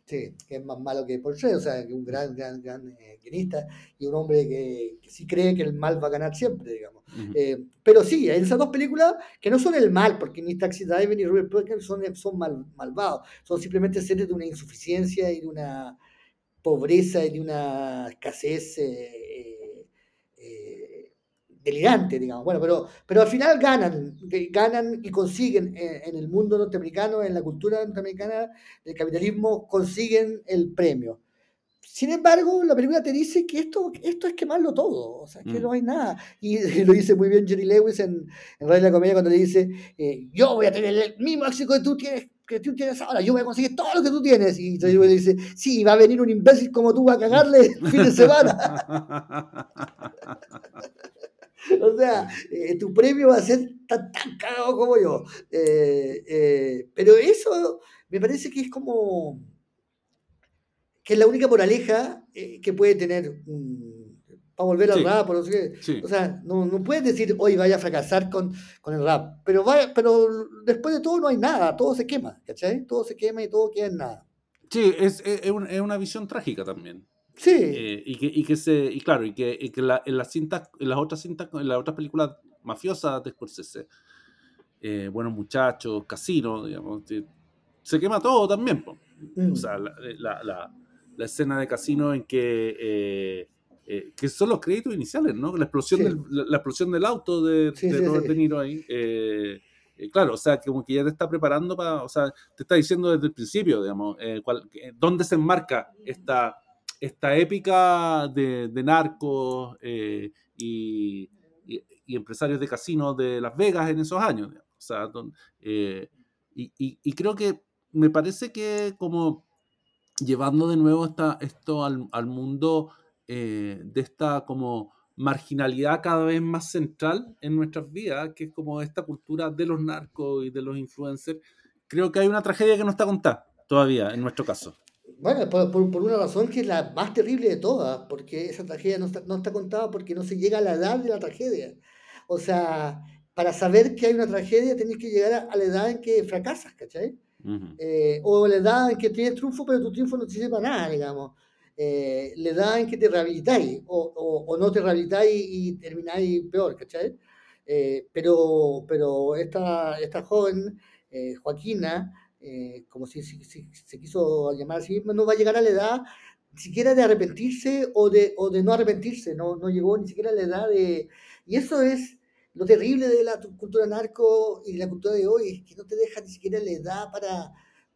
Sí, que es más malo que Porsche, o sea, que un gran, gran, gran eh, guionista y un hombre que, sí cree que el mal va a ganar siempre, digamos. Eh, pero sí, hay esas dos películas que no son el mal, porque ni Taxi Driver ni Robert Parker son, son mal, malvados, son simplemente seres de una insuficiencia y de una pobreza y de una escasez eh, delirante, digamos. Bueno, pero, pero al final ganan, ganan y consiguen en, el mundo norteamericano, en la cultura norteamericana del capitalismo, consiguen el premio. Sin embargo, la película te dice que esto, esto es quemarlo todo, o sea, que mm. no hay nada. Y (laughs) lo dice muy bien Jerry Lewis en, en Radio de la Comedia cuando le dice, eh, yo voy a tener el mismo éxito que tú tienes que tú tienes ahora, yo voy a conseguir todo lo que tú tienes. Y Jerry Lewis dice, sí, va a venir un imbécil como tú a cagarle el fin de semana. (laughs) (laughs) o sea, eh, tu premio va a ser tan, tan cagado como yo. Eh, eh, pero eso me parece que es como que es la única moraleja que puede tener para volver al rap, o, o sea, no, no, puedes decir hoy vaya a fracasar con, con el rap, pero, vaya, pero después de todo no hay nada, todo se quema, ¿cachai? Todo se quema y todo queda en nada. Sí, es, es, es una visión trágica también. Sí. Eh, y, que, y que se, y claro, y que, y que la, en las cintas, en las otras cintas, en las otras películas mafiosas de Scorsese, eh, Buenos Muchachos, Casino, digamos, se quema todo también. O mm. sea, eh, la, la, la, escena de Casino en que, que son los créditos iniciales, ¿no? La explosión, del, la, explosión del auto de, de Robert De Niro ahí. claro, o sea, como que ya te está preparando para, o sea, te está diciendo desde el principio, digamos, cuál, dónde se enmarca esta esta épica de, narcos eh, y, empresarios de casinos de Las Vegas en esos años. Eh, y, creo que me parece que como llevando de nuevo esta, esto al, mundo eh, de esta como marginalidad cada vez más central en nuestras vidas, que es como esta cultura de los narcos y de los influencers, creo que hay una tragedia que no está contada todavía en nuestro caso. Bueno, por, por, una razón que es la más terrible de todas, porque esa tragedia no está, no está contada porque no se llega a la edad de la tragedia. O sea, para saber que hay una tragedia tenés que llegar a, la edad en que fracasas, ¿cachai? eh, o la edad en que tienes triunfo, pero tu triunfo no te sirve para nada, digamos. Eh, la edad en que te rehabilitáis, o, o, o no te rehabilitáis y termináis peor, ¿cachai? Eh, pero, pero esta, esta joven, eh, Joaquina, eh, como si, se quiso llamar así no va a llegar a la edad ni siquiera de arrepentirse o de, o de no arrepentirse, no, no llegó ni siquiera a la edad de... Y eso es lo terrible de la cultura narco y la cultura de hoy, es que no te deja ni siquiera la edad para,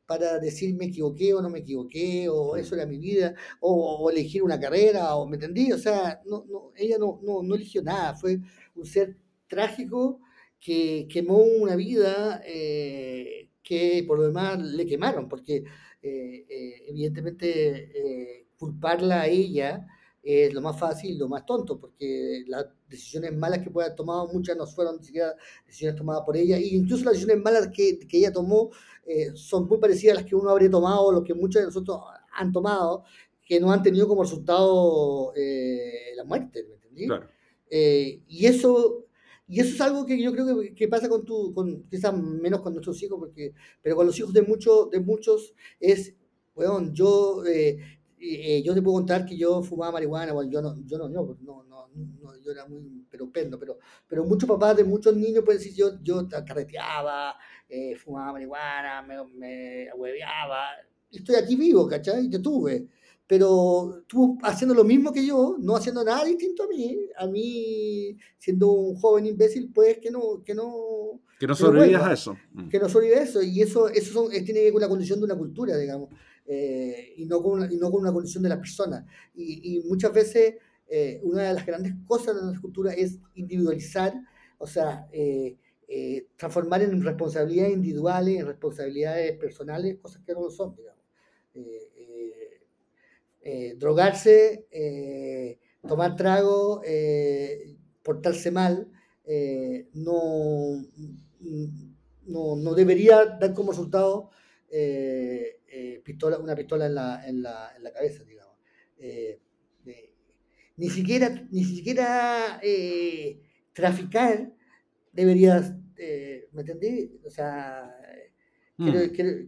para decir me equivoqué o no me equivoqué, o eso era mi vida, o, elegir una carrera, o me entendí, o sea, no, no, ella no, no, no eligió nada, fue un ser trágico que quemó una vida eh, que por lo demás le quemaron, porque eh, eh, evidentemente eh, culparla a ella es lo más fácil, lo más tonto, porque las decisiones malas que pueda haber tomado, muchas no fueron ni siquiera decisiones tomadas por ella, e incluso las decisiones malas que, que ella tomó son muy parecidas a las que uno habría tomado, lo que muchos de nosotros han tomado, que no han tenido como resultado la muerte, ¿me entendí? Eh, y eso y eso es algo que yo creo que, pasa con tu, con, quizás menos con nuestros hijos, porque, pero con los hijos de, muchos de muchos es, bueno, yo, eh, eh, yo te puedo contar que yo fumaba marihuana, bueno, yo no, yo no, no, no, no, yo era muy pero pero, pero muchos papás de muchos niños pueden decir, yo, yo carreteaba, eh, fumaba marihuana, me, me hueveaba, estoy aquí vivo, ¿cachai? Te tuve pero tú haciendo lo mismo que yo, no haciendo nada distinto a mí, a mí siendo un joven imbécil, pues que no... Que no, que no sobrevivas a eso. Mm. Que no sobrevive a eso, y eso, eso son, tiene que ver con la condición de una cultura, digamos, eh, y, no con una, y no con una condición de las personas. Y, y muchas veces eh, una de las grandes cosas de nuestra cultura es individualizar, o sea, eh, transformar en responsabilidades individuales, en responsabilidades personales, cosas que no lo son, digamos. Eh, drogarse, eh, tomar trago, eh, portarse mal, no, no, debería dar como resultado pistola, una pistola en la, en la, en la cabeza, digamos. ni siquiera, ni siquiera traficar debería, ¿me entendí? O sea, Mm.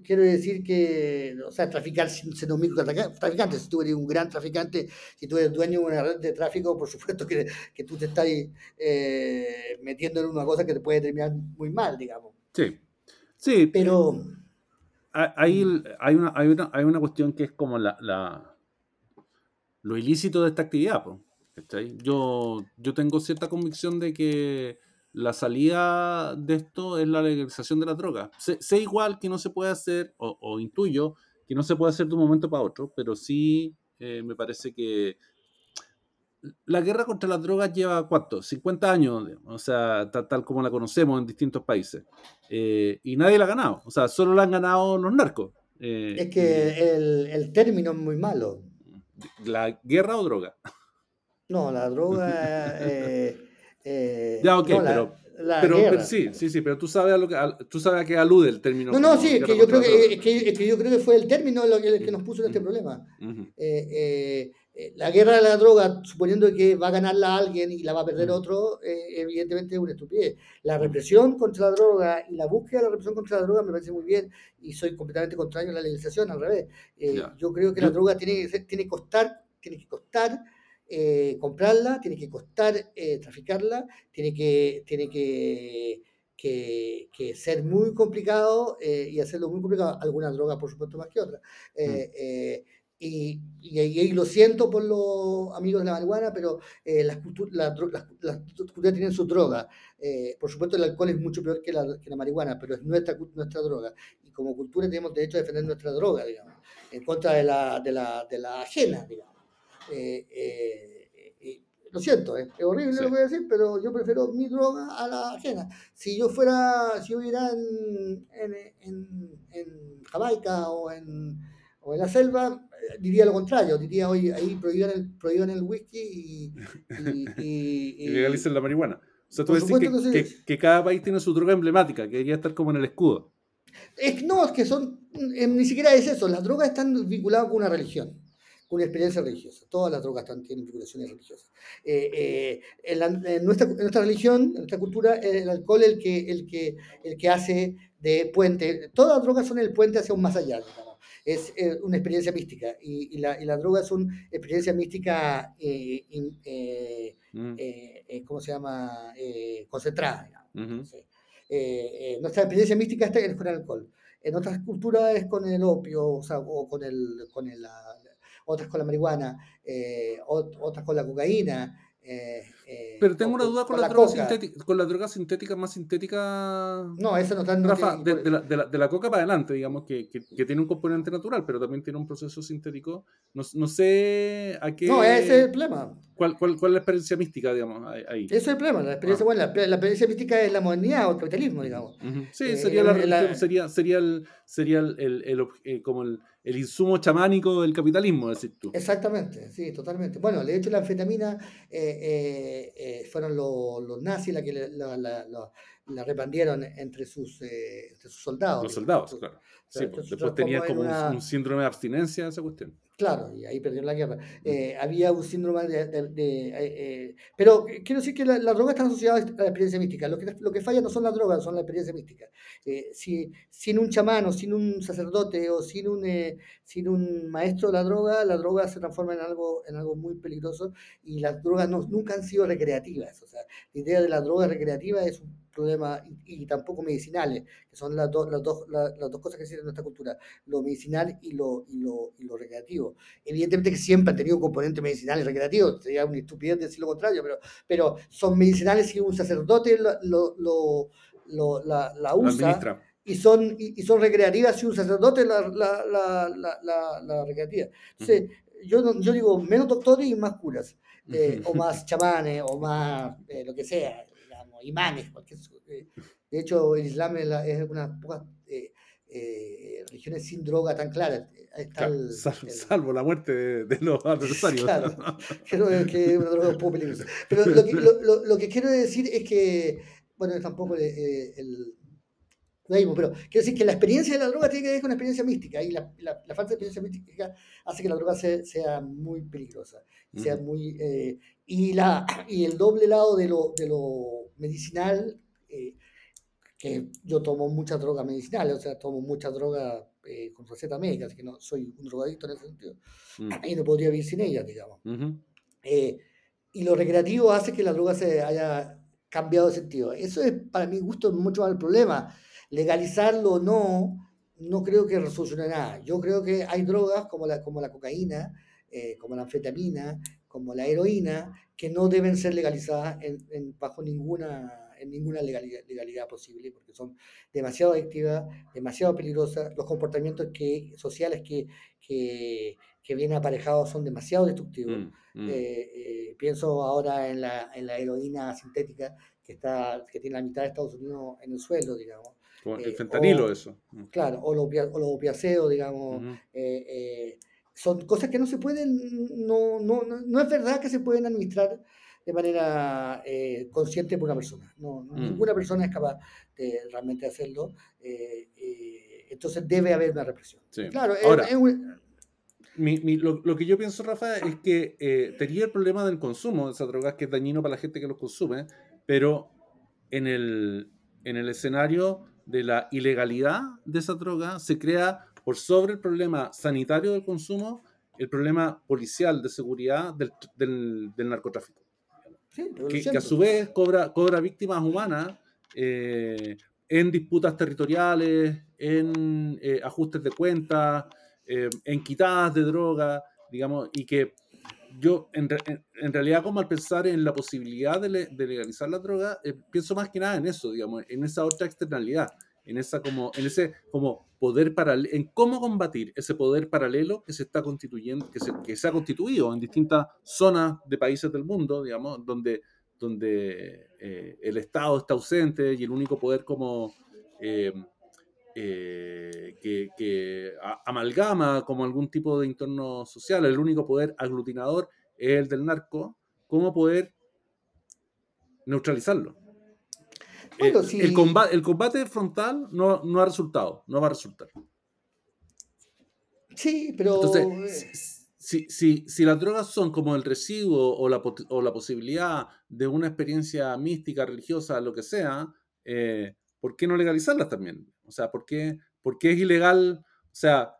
Quiero, decir que, o sea, traficar sin ser un micro traficante. Si tú eres un gran traficante, si tú eres dueño de una red de tráfico, por supuesto que, que tú te estás eh, metiendo en una cosa que te puede terminar muy mal, digamos. Sí, sí. Pero. Hay, hay, una, hay, una, hay una cuestión que es como la, la lo ilícito de esta actividad. Yo, yo tengo cierta convicción de que la salida de esto es la legalización de la droga. Sé, igual que no se puede hacer, o, intuyo que no se puede hacer de un momento para otro, pero sí eh, me parece que la guerra contra las drogas lleva cuánto? 50 años, o sea, tal, como la conocemos en distintos países. Eh, y nadie la ha ganado, o sea, solo la han ganado los narcos. Eh, es que el, el, término es muy malo. ¿La guerra o droga? No, la droga... (laughs) Eh, ya, ok, pero, pero, sí, sí, sí, pero tú sabes a lo que tú sabes a qué alude el término. No, no, sí, es que, yo creo que, es, que, es que, yo creo que fue el término lo que, que nos puso en este problema. Eh, eh, la guerra de la droga, suponiendo que va a ganarla alguien y la va a perder otro, evidentemente es una estupidez. La represión contra la droga y la búsqueda de la represión contra la droga me parece muy bien y soy completamente contrario a la legalización, al revés. Yo creo que la droga tiene, tiene costar, tiene que costar eh, comprarla, tiene que costar eh, traficarla, tiene que, tiene que, que, ser muy complicado eh, y hacerlo muy complicado. Algunas drogas, por supuesto, más que otras. Mm. Y, y, lo siento por los amigos de la marihuana, pero las, culturas, las, culturas tienen su droga. por supuesto, el alcohol es mucho peor que la, que la, marihuana, pero es nuestra, nuestra droga. Y como cultura tenemos derecho a defender nuestra droga, digamos, en contra de la, de la, de la ajena, digamos. Eh, eh, lo siento, es horrible lo que voy a decir, pero yo prefiero mi droga a la ajena. Si yo fuera, si yo viviera en, en, Jamaica o en, o en la selva, eh, diría lo contrario, diría, oye, ahí prohíban el, prohíban el whisky y, y, (laughs) legalicen la marihuana. O sea, tú decís que, que, cada país tiene su droga emblemática, que debería estar como en el escudo. Es, no, es que son, ni siquiera es eso, las drogas están vinculadas con una religión una experiencia religiosa. Todas las drogas tienen vinculaciones religiosas. Eh, eh, en, nuestra, nuestra, religión, en nuestra cultura, el alcohol es el que, el, que, el que hace de puente. Todas las drogas son el puente hacia un más allá, Es eh, una experiencia mística y, y, la, y las drogas son experiencia mística, mm. ¿cómo se llama? concentrada. nuestra experiencia mística es con el alcohol. En otras culturas es con el opio, o, sea, o con, el, con el, otras con la marihuana, eh, otras con la cocaína. Eh, eh, Pero tengo una duda con, la, droga sintética, con la droga sintética más sintética. No, eso no está. Rafa, de, de, la, de, la, de, la, coca para adelante, digamos, que, que, que, tiene un componente natural, pero también tiene un proceso sintético. No, no sé a qué. No, ese es el problema. ¿Cuál, cuál, cuál es la experiencia mística, digamos, ahí? Ese es el problema. La experiencia, ah. bueno, la, la, experiencia mística es la modernidad o el capitalismo, digamos. Sí, sería, la, sería, sería, el, sería el, el, el como el el insumo chamánico del capitalismo, decís tú. Exactamente, sí, totalmente. Bueno, de hecho la anfetamina eh, eh, eh, fueron los, nazis la que la, la, repandieron entre sus, sus soldados. Los soldados, claro. Sí, pues, después tenía como un, síndrome de abstinencia esa cuestión. Claro, y ahí perdió la guerra. Mm. Eh, había un síndrome de... Eh, eh, pero quiero decir que las la drogas están asociadas a la experiencia mística. Lo que, lo que falla no son las drogas, son la experiencia mística. si, sin un chamán o sin un sacerdote o sin un, sin un maestro de la droga, la droga se transforma en algo, en algo muy peligroso y las drogas no, nunca han sido recreativas. O sea, la idea de la droga recreativa es un problemas y, tampoco medicinales, que son las, dos las, dos, las, dos cosas que existen en nuestra cultura, lo medicinal y lo, y lo, y lo recreativo. Evidentemente que siempre han tenido un componente medicinal y recreativo, sería una estupidez decir lo contrario, pero, pero son medicinales si un sacerdote lo, lo, lo la, la, usa. y son, y, son recreativas si un sacerdote la, la, recreativa. Entonces, yo, yo digo menos doctores y más curas, eh, o (laughs) más chamanes, o más eh, lo que sea imanes. Eh, de hecho, el Islam es, una de las pocas eh, eh, religiones sin droga tan claras. salvo, la muerte de, los (laughs) adversarios. Claro, creo que es una droga un poco peligrosa. Pero lo que, lo, lo, que, quiero decir es que, bueno, tampoco el, el pero quiero decir que la experiencia de la droga tiene que ver con la experiencia mística y la, la, falta de experiencia mística hace que la droga sea muy peligrosa, sea muy, y, la, (clears throat) y el doble lado de lo, de lo medicinal, eh, que yo tomo mucha droga medicinal, o sea, tomo mucha droga eh, con receta médica, así que no soy un drogadicto en ese sentido, mm. (clears throat) y no podría vivir sin ella, digamos. Eh, y lo recreativo hace que la droga se haya cambiado de sentido. Eso es, para mi gusto, mucho más el problema. Legalizarlo o no, no creo que resuelva nada. Yo creo que hay drogas como la, como la cocaína, como la anfetamina, como la heroína, que no deben ser legalizadas en, bajo ninguna, en ninguna legalidad, legalidad, posible, porque son demasiado adictivas, demasiado peligrosas, los comportamientos que, sociales que, que, que vienen aparejados son demasiado destructivos. Mm, mm. Eh, eh, pienso ahora en la, en la heroína sintética que, está, que tiene la mitad de Estados Unidos en el suelo, digamos. el eh, fentanilo, eso. Mm. Claro, o los, o los opiáceos, digamos son cosas que no se pueden, no, no, no, es verdad que se pueden administrar de manera eh, consciente por una persona. No, mm. Ninguna persona es capaz de realmente hacerlo. Eh, eh, entonces debe haber una represión. Claro, Ahora, lo, que yo pienso, Rafa, es que tenía el problema del consumo de esas drogas, que es dañino para la gente que los consume, pero en el, en el escenario de la ilegalidad de esa droga se crea por sobre el problema sanitario del consumo, el problema policial de seguridad del, del, narcotráfico. que, a su vez cobra, cobra víctimas humanas eh, en disputas territoriales, en eh, ajustes de cuentas, eh, en quitadas de droga, digamos, y que yo en, en, realidad como al pensar en la posibilidad de, de legalizar la droga, pienso más que nada en eso, digamos, en esa otra externalidad en, esa como, en ese como poder paralelo, en cómo combatir ese poder paralelo que se está constituyendo, que se, que se ha constituido en distintas zonas de países del mundo, digamos, donde, donde eh, el Estado está ausente y el único poder como eh, eh, que, que amalgama como algún tipo de entorno social, el único poder aglutinador es el del narco, cómo poder neutralizarlo. Eh, el, combate, el combate frontal no, no ha resultado, no va a resultar. Sí, pero... Entonces, si, si, si, las drogas son como el residuo o la, o la, posibilidad de una experiencia mística, religiosa, lo que sea, eh, ¿por qué no legalizarlas también? O sea, ¿por qué, por qué es ilegal? O sea,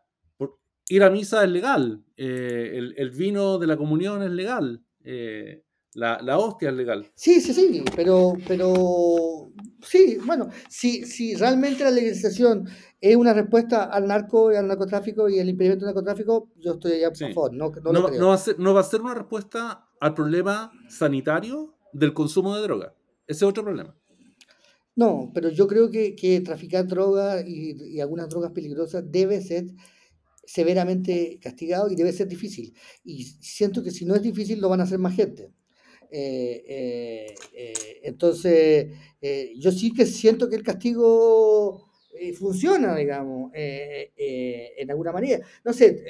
ir a misa es legal, eh, el, el, vino de la comunión es legal. La, la, hostia es legal. Sí, sí, sí, pero, pero sí, bueno, si, si realmente la legalización es una respuesta al narco y al narcotráfico y el impedimento del narcotráfico, yo estoy a favor. No, no, no, va a ser, no va a ser una respuesta al problema sanitario del consumo de droga. Ese es otro problema. No, pero yo creo que, que traficar drogas y, y algunas drogas peligrosas debe ser severamente castigado y debe ser difícil. Y siento que si no es difícil, lo van a hacer más gente. Eh, eh, eh, entonces, yo sí que siento que el castigo funciona, digamos, en alguna manera. No sé,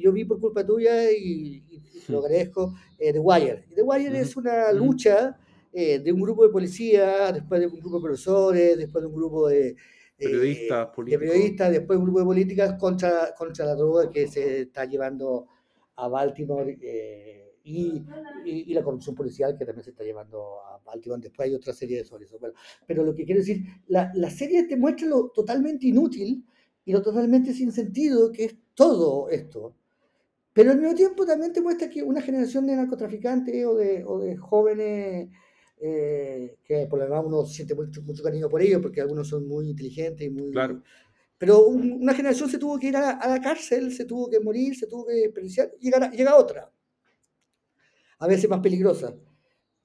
yo vi por culpa tuya y, lo hmm. agradezco, The Wire. The Wire es una lucha de un grupo de policías, después de un grupo de profesores, después de un grupo de, periodistas, de periodistas, después de un grupo de políticas contra, contra la droga que se está llevando a Baltimore eh, y, y, la corrupción policial que también se está llevando a Baltimore. Después hay otra serie de sobre eso. Pero, pero lo que quiero decir, la, la serie te muestra lo totalmente inútil y lo totalmente sin sentido que es todo esto. Pero al mismo tiempo también te muestra que una generación de narcotraficantes o de, o de jóvenes eh, que por lo demás uno siente mucho, mucho, cariño por ellos porque algunos son muy inteligentes y muy... Claro. Pero una generación se tuvo que ir a, la cárcel, se tuvo que morir, se tuvo que desperdiciar, y llega otra, a veces más peligrosa.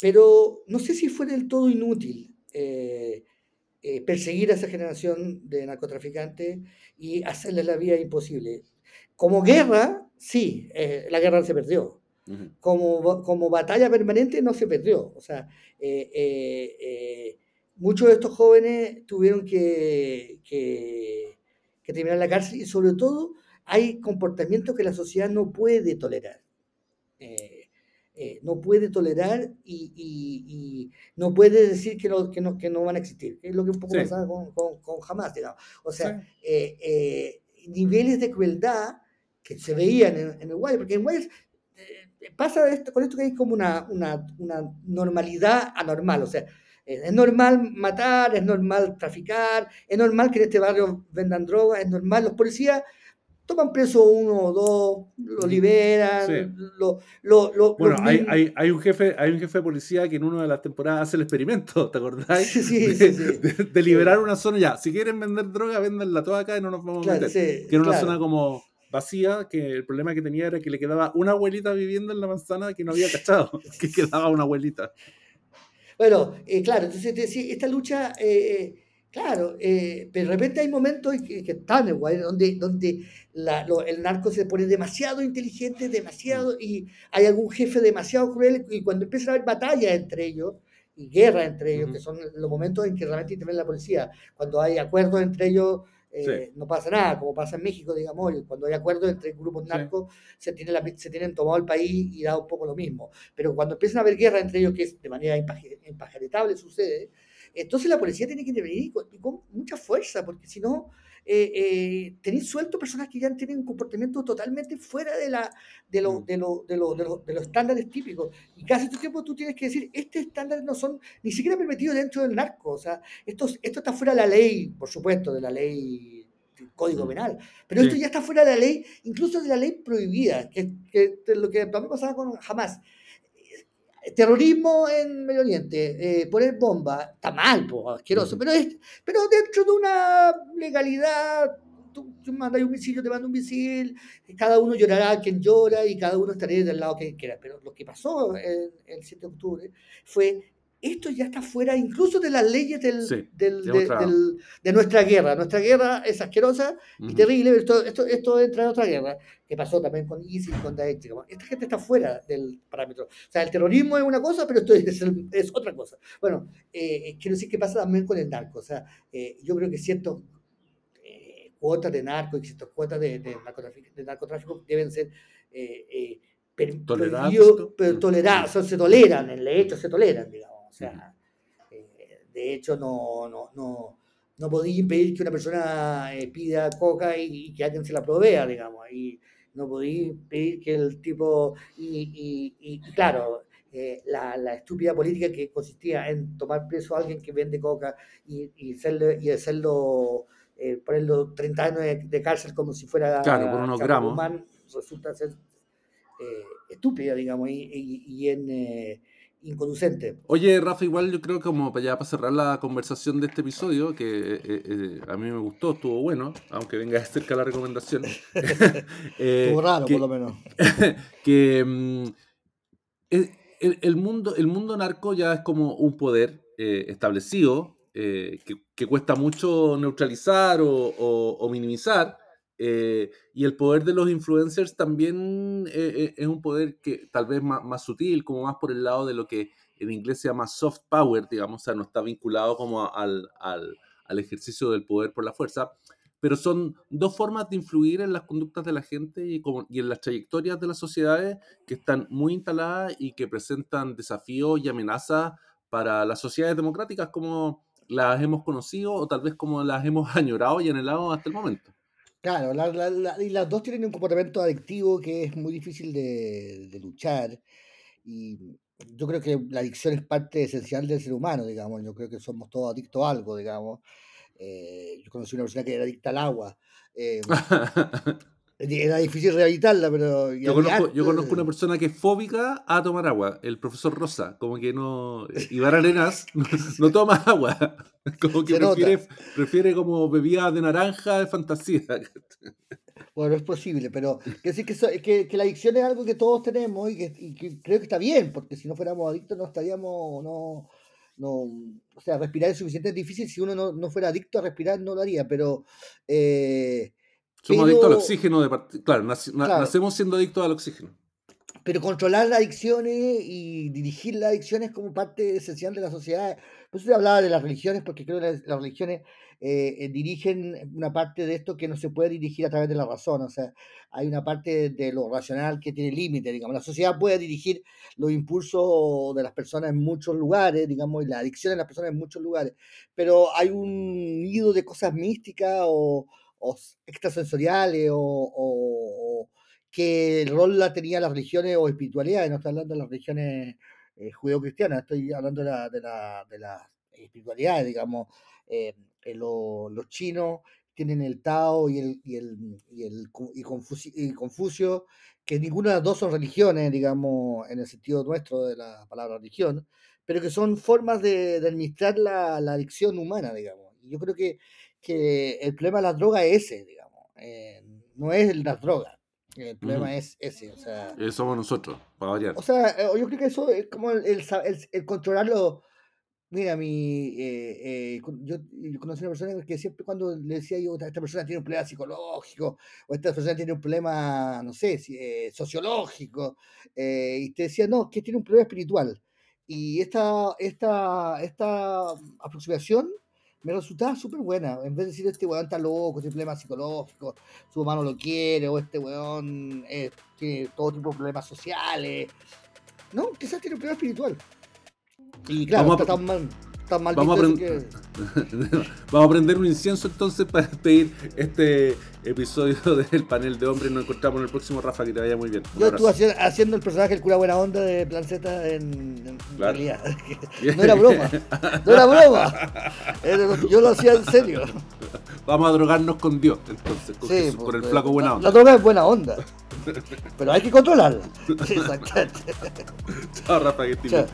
Pero no sé si fue del todo inútil eh, eh, perseguir a esa generación de narcotraficantes y hacerles la vida imposible. Como guerra, sí, la guerra se perdió, como, como batalla permanente no se perdió. O sea, eh, eh, eh, muchos de estos jóvenes tuvieron que, que, terminar la cárcel y sobre todo hay comportamientos que la sociedad no puede tolerar. No puede tolerar y, no puede decir que no, que, no, que no van a existir. Es lo que un poco pasaba con, con, con, Hamas, digamos. O sea, niveles de crueldad que se veían en, en Uruguay, porque en Uruguay pasa esto, con esto que hay como una, una, una normalidad anormal, o sea, es normal matar, es normal traficar, es normal que en este barrio vendan drogas, es normal, los policías toman preso uno o dos, lo liberan, lo, lo, Bueno, hay, hay, hay, un jefe, hay un jefe de policía que en una de las temporadas hace el experimento, (laughs) ¿te acordáis? Sí, sí, de, sí, de, liberar una zona ya. Si quieren vender droga, vendanla toda acá y no nos vamos a meter. que era una zona como vacía, que el problema que tenía era que le quedaba una abuelita viviendo en la manzana que no había (laughs) cachado, que quedaba una abuelita. Bueno, eh, claro, entonces esta lucha, eh, eh, claro, pero de repente hay momentos que, están igual, donde, donde el narco se pone demasiado inteligente, demasiado, y hay algún jefe demasiado cruel, y cuando empieza a haber batallas entre ellos, y guerra entre ellos, que son los momentos en que realmente interviene la policía, cuando hay acuerdos entre ellos eh, no pasa nada, como pasa en México, digamos, cuando hay acuerdos entre grupos narcos, se, tiene se tienen tomado el país y da un poco lo mismo. Pero cuando empiezan a haber guerra entre ellos, que es de manera impajaretable sucede, entonces la policía tiene que intervenir con, con mucha fuerza, porque si no, eh, eh, tenéis suelto personas que ya tienen un comportamiento totalmente fuera de, la, de, lo, mm. de, lo, de, lo, de, los estándares típicos. Y casi todo el tiempo tú tienes que decir, estos estándares no son ni siquiera permitidos dentro del narco. O sea, esto, esto está fuera de la ley, por supuesto, de la ley Código mm. Penal. Pero esto ya está fuera de la ley, incluso de la ley prohibida, que, que lo que también pasaba con Jamás terrorismo en Medio Oriente, eh, poner bomba, está mal, asqueroso, pero, es, pero dentro de una legalidad, tú, mandas un misil, yo te mando un misil, cada uno llorará quien llora y cada uno estará del lado que quiera. Pero lo que pasó el 7 de octubre fue esto ya está fuera incluso de las leyes del, de, nuestra guerra. Nuestra guerra es asquerosa y terrible, pero esto, esto, entra en otra guerra, que pasó también con ISIS, con Daesh. Esta gente está fuera del parámetro. O sea, el terrorismo es una cosa, pero esto es, es otra cosa. Bueno, eh, quiero decir que pasa también con el narco. O sea, eh, yo creo que ciertas eh, cuotas de narco y ciertas cuotas de, narcotráfico, de narcotráfico deben ser... toleradas, pero toleradas, se toleran, en el hecho se toleran, digamos. O sea, eh, de hecho, no, no, no, no podía impedir que una persona eh, pida coca y, que alguien se la provea, digamos. Y no podía impedir que el tipo. Y, y, claro, eh, la, la, estúpida política que consistía en tomar preso a alguien que vende coca y, y hacerlo, y hacerlo ponerlo 30 años de, cárcel como si fuera claro, por unos gramos. resulta ser estúpida, digamos, y, y en, inconducente. Oye, Rafa, igual yo creo que como ya para cerrar la conversación de este episodio, que eh, eh, a mí me gustó, estuvo bueno, aunque venga de cerca la recomendación. (laughs) (laughs) eh, estuvo raro, por lo menos. (laughs) que mm, el, mundo, el mundo narco ya es como un poder establecido, que, que, cuesta mucho neutralizar o, o minimizar, eh, y el poder de los influencers también eh, eh, es un poder que tal vez más, más, sutil, como más por el lado de lo que en inglés se llama soft power, digamos, o sea, no está vinculado como al, al, al, ejercicio del poder por la fuerza, pero son dos formas de influir en las conductas de la gente y, como, y en las trayectorias de las sociedades que están muy instaladas y que presentan desafíos y amenazas para las sociedades democráticas como las hemos conocido o tal vez como las hemos (laughs) añorado y anhelado hasta el momento. Claro, y las dos tienen un comportamiento adictivo que es muy difícil de, luchar. Y yo creo que la adicción es parte esencial del ser humano, digamos. Yo creo que somos todos adictos a algo, digamos. Eh, yo conocí una persona que era adicta al agua. Eh, (laughs) era difícil rehabilitarla, pero... Yo conozco, yo conozco, una persona que es fóbica a tomar agua, el profesor Rosa, como que no... Iván Arenas no, toma agua, (laughs) como que prefiere, prefiere, como bebida de naranja de fantasía. Bueno, es posible, pero que decir que, que, la adicción es algo que todos tenemos y que, creo que está bien, porque si no fuéramos adictos no estaríamos... No, no, o sea, respirar es suficientemente difícil, si uno no, no fuera adicto a respirar no lo haría, pero... Eh, somos adictos al oxígeno. De claro, nacemos siendo adictos al oxígeno. Pero controlar las adicciones y dirigir las adicciones como parte esencial de la sociedad. Por eso hablaba de las religiones, porque creo que las, religiones eh, eh, dirigen una parte de esto que no se puede dirigir a través de la razón. O sea, hay una parte de lo racional que tiene límite, digamos. La sociedad puede dirigir los impulsos de las personas en muchos lugares, digamos, y la adicción de las personas en muchos lugares. Pero hay un nido de cosas místicas o o extrasensoriales o, que el rol la tenía las religiones o espiritualidades, no estoy hablando de las religiones eh, judeo-cristianas, estoy hablando de la, de la, de la espiritualidad, digamos, eh, eh, los chinos tienen el Tao y el, y el, y el y Confucio, que ninguna de las dos son religiones, digamos, en el sentido nuestro de la palabra religión, pero que son formas de, administrar la, la adicción humana, digamos. Y yo creo que que el problema de la droga es ese, digamos. Eh, no es las drogas. El problema es ese, o sea... Eh, somos nosotros, para variar. O sea, eh, yo creo que eso es como el, el, controlarlo. Mira, mi, yo, conocí a una persona que siempre cuando le decía yo, esta persona tiene un problema psicológico, o esta persona tiene un problema, no sé, sociológico, y te decía, no, que tiene un problema espiritual. Y esta, esta, esta aproximación me resultaba súper buena. En vez de decir, este weón está loco, tiene problemas psicológicos, su mamá no lo quiere, o este weón eh, tiene todo tipo de problemas sociales. No, quizás tiene un problema espiritual. Y claro, está tan mal, Vamos a, (laughs) Vamos a prender un incienso entonces para despedir este episodio (laughs) del panel de hombres. Nos encontramos en el próximo, Rafa, que te vaya muy bien. Yo estuve haciendo el personaje el cura buena onda de Planceta en, realidad. (laughs) No era broma. No era broma. Yo lo hacía en serio. Vamos a drogarnos con Dios, entonces, con, sí, por el flaco buena onda. La droga es buena onda. Pero hay que controlarla. Exactamente. Chao, Rafa, que